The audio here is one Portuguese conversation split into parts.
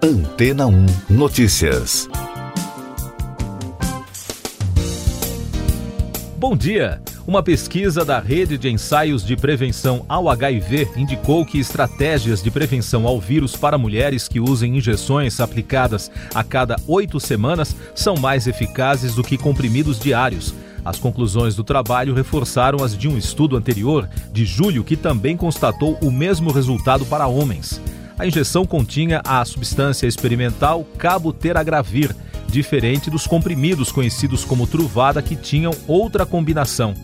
Antena 1 Notícias. Bom dia! Uma pesquisa da Rede de Ensaios de Prevenção ao HIV indicou que estratégias de prevenção ao vírus para mulheres que usem injeções aplicadas a cada oito semanas são mais eficazes do que comprimidos diários. As conclusões do trabalho reforçaram as de um estudo anterior, de julho, que também constatou o mesmo resultado para homens. A injeção continha a substância experimental caboteragravir, diferente dos comprimidos conhecidos como truvada que tinham outra combinação.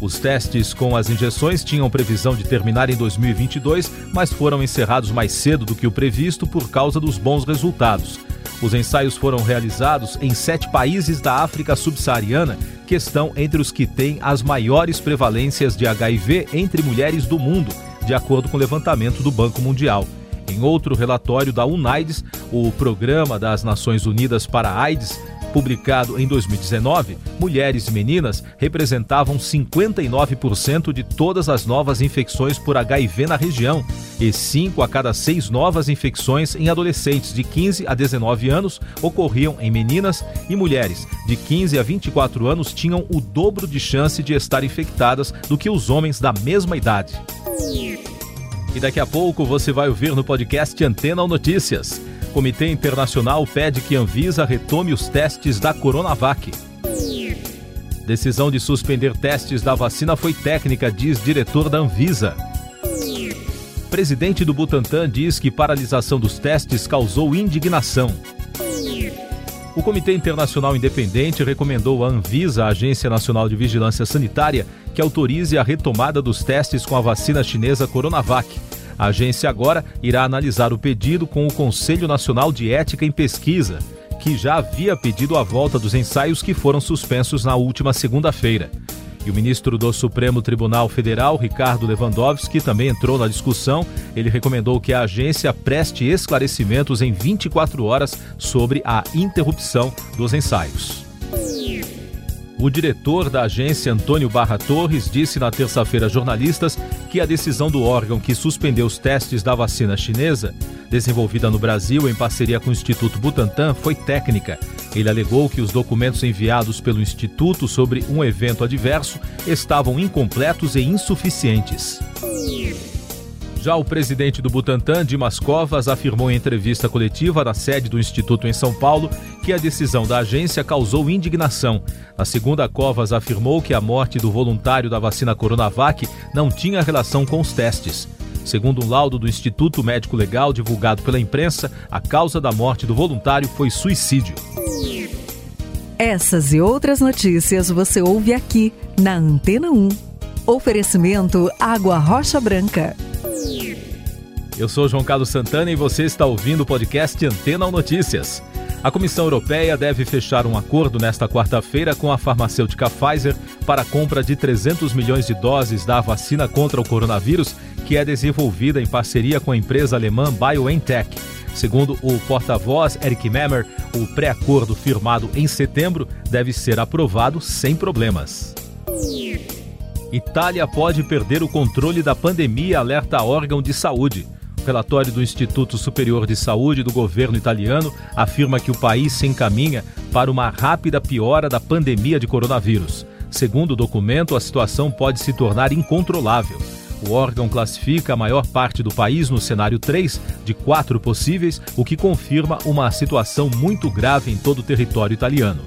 Os testes com as injeções tinham previsão de terminar em 2022, mas foram encerrados mais cedo do que o previsto por causa dos bons resultados. Os ensaios foram realizados em sete países da África subsaariana, que estão entre os que têm as maiores prevalências de HIV entre mulheres do mundo, de acordo com o levantamento do Banco Mundial. Em outro relatório da UNAIDS, o Programa das Nações Unidas para a AIDS, publicado em 2019, mulheres e meninas representavam 59% de todas as novas infecções por HIV na região e 5 a cada 6 novas infecções em adolescentes de 15 a 19 anos ocorriam em meninas e mulheres de 15 a 24 anos tinham o dobro de chance de estar infectadas do que os homens da mesma idade. E daqui a pouco você vai ouvir no podcast Antena ou Notícias. Comitê Internacional pede que Anvisa retome os testes da Coronavac. Decisão de suspender testes da vacina foi técnica, diz diretor da Anvisa. Presidente do Butantan diz que paralisação dos testes causou indignação. O Comitê Internacional Independente recomendou à Anvisa, a Agência Nacional de Vigilância Sanitária, que autorize a retomada dos testes com a vacina chinesa Coronavac. A agência agora irá analisar o pedido com o Conselho Nacional de Ética em Pesquisa, que já havia pedido a volta dos ensaios que foram suspensos na última segunda-feira. E o ministro do Supremo Tribunal Federal, Ricardo Lewandowski, também entrou na discussão. Ele recomendou que a agência preste esclarecimentos em 24 horas sobre a interrupção dos ensaios. O diretor da agência, Antônio Barra Torres, disse na terça-feira a jornalistas que a decisão do órgão que suspendeu os testes da vacina chinesa, desenvolvida no Brasil em parceria com o Instituto Butantan, foi técnica. Ele alegou que os documentos enviados pelo Instituto sobre um evento adverso estavam incompletos e insuficientes. Já o presidente do Butantan, Dimas Covas, afirmou em entrevista coletiva na sede do Instituto em São Paulo que a decisão da agência causou indignação. Na segunda, Covas afirmou que a morte do voluntário da vacina Coronavac não tinha relação com os testes. Segundo um laudo do Instituto Médico Legal divulgado pela imprensa, a causa da morte do voluntário foi suicídio. Essas e outras notícias você ouve aqui na Antena 1. Oferecimento Água Rocha Branca. Eu sou João Carlos Santana e você está ouvindo o podcast Antena Notícias. A Comissão Europeia deve fechar um acordo nesta quarta-feira com a farmacêutica Pfizer para a compra de 300 milhões de doses da vacina contra o coronavírus, que é desenvolvida em parceria com a empresa alemã BioNTech. Segundo o porta-voz Eric Memmer, o pré-acordo firmado em setembro deve ser aprovado sem problemas. Itália pode perder o controle da pandemia, alerta órgão de saúde. O relatório do Instituto Superior de Saúde do governo italiano afirma que o país se encaminha para uma rápida piora da pandemia de coronavírus. Segundo o documento, a situação pode se tornar incontrolável. O órgão classifica a maior parte do país no cenário 3, de quatro possíveis, o que confirma uma situação muito grave em todo o território italiano.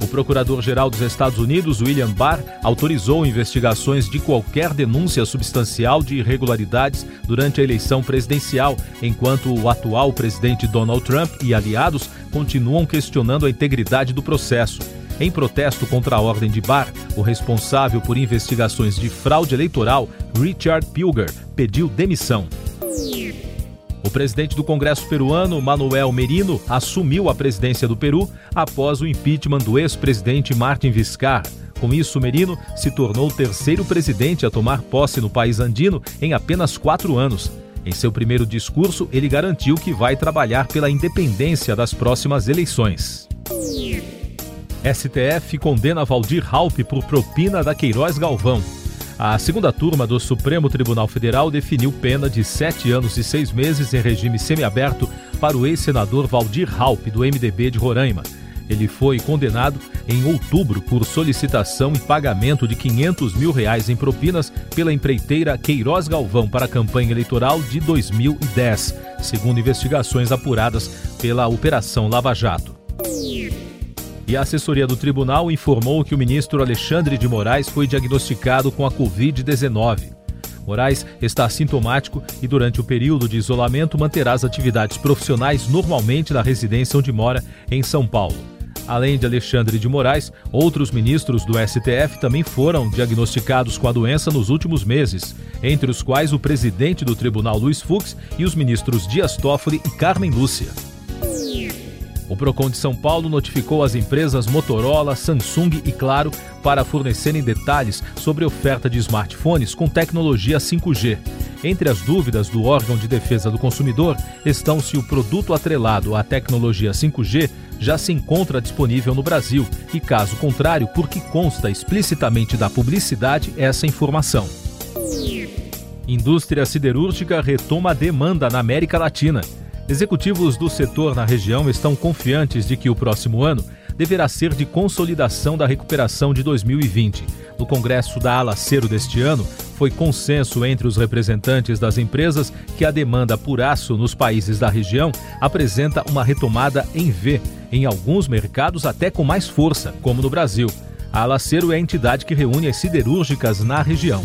O procurador-geral dos Estados Unidos, William Barr, autorizou investigações de qualquer denúncia substancial de irregularidades durante a eleição presidencial, enquanto o atual presidente Donald Trump e aliados continuam questionando a integridade do processo. Em protesto contra a ordem de Barr, o responsável por investigações de fraude eleitoral, Richard Pilger, pediu demissão. O presidente do Congresso peruano, Manuel Merino, assumiu a presidência do Peru após o impeachment do ex-presidente Martin Vizcarra. Com isso, Merino se tornou o terceiro presidente a tomar posse no país andino em apenas quatro anos. Em seu primeiro discurso, ele garantiu que vai trabalhar pela independência das próximas eleições. STF condena Valdir Raup por propina da Queiroz Galvão. A segunda turma do Supremo Tribunal Federal definiu pena de sete anos e seis meses em regime semiaberto para o ex-senador Valdir Raup, do MDB de Roraima. Ele foi condenado em outubro por solicitação e pagamento de 500 mil reais em propinas pela empreiteira Queiroz Galvão para a campanha eleitoral de 2010, segundo investigações apuradas pela Operação Lava Jato. E a assessoria do tribunal informou que o ministro Alexandre de Moraes foi diagnosticado com a Covid-19. Moraes está sintomático e, durante o período de isolamento, manterá as atividades profissionais normalmente na residência onde mora, em São Paulo. Além de Alexandre de Moraes, outros ministros do STF também foram diagnosticados com a doença nos últimos meses, entre os quais o presidente do tribunal Luiz Fux e os ministros Dias Toffoli e Carmen Lúcia. O Procon de São Paulo notificou as empresas Motorola, Samsung e Claro para fornecerem detalhes sobre oferta de smartphones com tecnologia 5G. Entre as dúvidas do órgão de defesa do consumidor estão se o produto atrelado à tecnologia 5G já se encontra disponível no Brasil e, caso contrário, porque consta explicitamente da publicidade essa informação. Indústria siderúrgica retoma a demanda na América Latina. Executivos do setor na região estão confiantes de que o próximo ano deverá ser de consolidação da recuperação de 2020. No Congresso da Alacero deste ano, foi consenso entre os representantes das empresas que a demanda por aço nos países da região apresenta uma retomada em V, em alguns mercados até com mais força, como no Brasil. A Alacero é a entidade que reúne as siderúrgicas na região.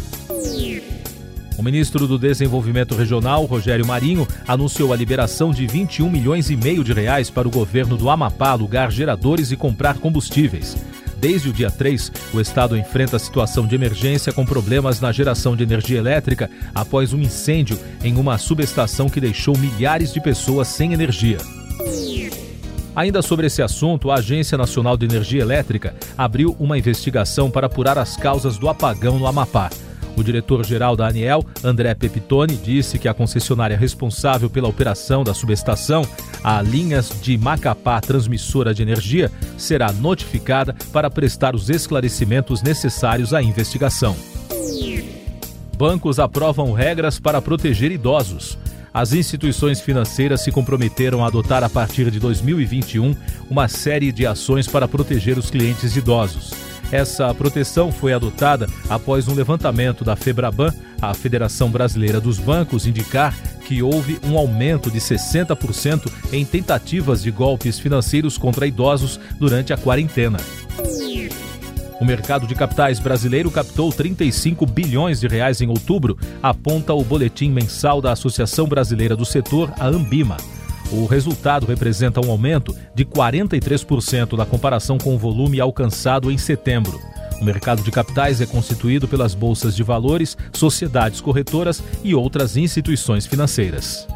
O ministro do Desenvolvimento Regional, Rogério Marinho, anunciou a liberação de 21 milhões e meio de reais para o governo do Amapá alugar geradores e comprar combustíveis. Desde o dia 3, o estado enfrenta a situação de emergência com problemas na geração de energia elétrica após um incêndio em uma subestação que deixou milhares de pessoas sem energia. Ainda sobre esse assunto, a Agência Nacional de Energia Elétrica abriu uma investigação para apurar as causas do apagão no Amapá. O diretor-geral da ANEEL, André Pepitone, disse que a concessionária responsável pela operação da subestação, a Linhas de Macapá Transmissora de Energia, será notificada para prestar os esclarecimentos necessários à investigação. Bancos aprovam regras para proteger idosos. As instituições financeiras se comprometeram a adotar a partir de 2021 uma série de ações para proteger os clientes idosos. Essa proteção foi adotada após um levantamento da Febraban, a Federação Brasileira dos Bancos, indicar que houve um aumento de 60% em tentativas de golpes financeiros contra idosos durante a quarentena. O mercado de capitais brasileiro captou 35 bilhões de reais em outubro, aponta o boletim mensal da Associação Brasileira do Setor, a Ambima. O resultado representa um aumento de 43% na comparação com o volume alcançado em setembro. O mercado de capitais é constituído pelas bolsas de valores, sociedades corretoras e outras instituições financeiras.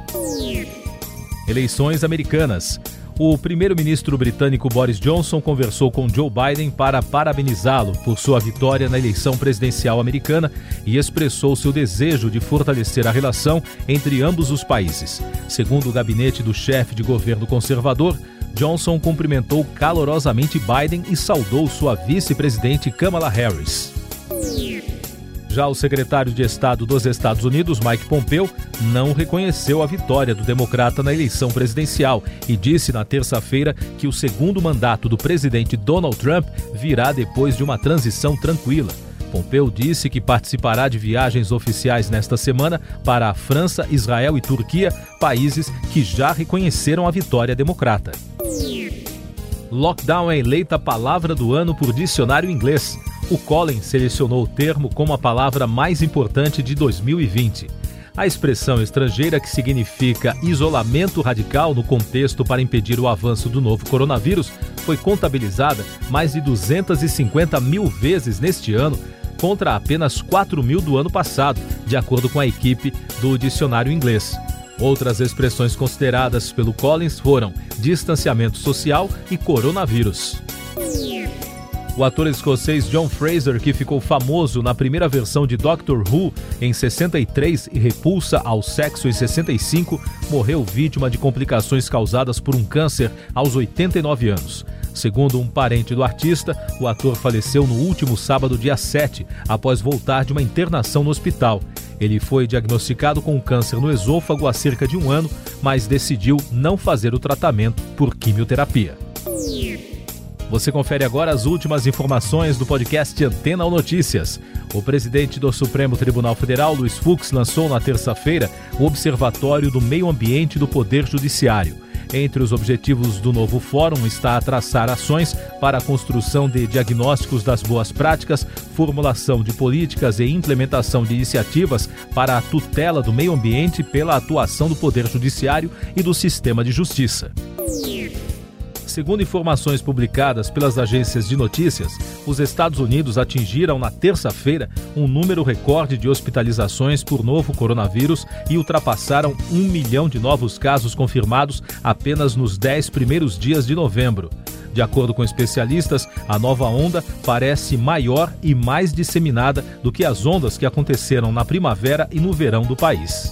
Eleições americanas. O primeiro-ministro britânico Boris Johnson conversou com Joe Biden para parabenizá-lo por sua vitória na eleição presidencial americana e expressou seu desejo de fortalecer a relação entre ambos os países. Segundo o gabinete do chefe de governo conservador, Johnson cumprimentou calorosamente Biden e saudou sua vice-presidente Kamala Harris. Já o secretário de Estado dos Estados Unidos, Mike Pompeo, não reconheceu a vitória do democrata na eleição presidencial e disse na terça-feira que o segundo mandato do presidente Donald Trump virá depois de uma transição tranquila. Pompeu disse que participará de viagens oficiais nesta semana para a França, Israel e Turquia, países que já reconheceram a vitória democrata. Lockdown é eleita palavra do ano por dicionário inglês o Collins selecionou o termo como a palavra mais importante de 2020. A expressão estrangeira que significa isolamento radical no contexto para impedir o avanço do novo coronavírus foi contabilizada mais de 250 mil vezes neste ano, contra apenas 4 mil do ano passado, de acordo com a equipe do dicionário inglês. Outras expressões consideradas pelo Collins foram distanciamento social e coronavírus. O ator escocês John Fraser, que ficou famoso na primeira versão de Doctor Who em 63 e repulsa ao sexo em 65, morreu vítima de complicações causadas por um câncer aos 89 anos. Segundo um parente do artista, o ator faleceu no último sábado, dia 7, após voltar de uma internação no hospital. Ele foi diagnosticado com câncer no esôfago há cerca de um ano, mas decidiu não fazer o tratamento por quimioterapia. Você confere agora as últimas informações do podcast Antena ou Notícias. O presidente do Supremo Tribunal Federal, Luiz Fux, lançou na terça-feira o Observatório do Meio Ambiente do Poder Judiciário. Entre os objetivos do novo fórum está a traçar ações para a construção de diagnósticos das boas práticas, formulação de políticas e implementação de iniciativas para a tutela do meio ambiente pela atuação do Poder Judiciário e do sistema de justiça. Segundo informações publicadas pelas agências de notícias, os Estados Unidos atingiram na terça-feira um número recorde de hospitalizações por novo coronavírus e ultrapassaram um milhão de novos casos confirmados apenas nos dez primeiros dias de novembro. De acordo com especialistas, a nova onda parece maior e mais disseminada do que as ondas que aconteceram na primavera e no verão do país.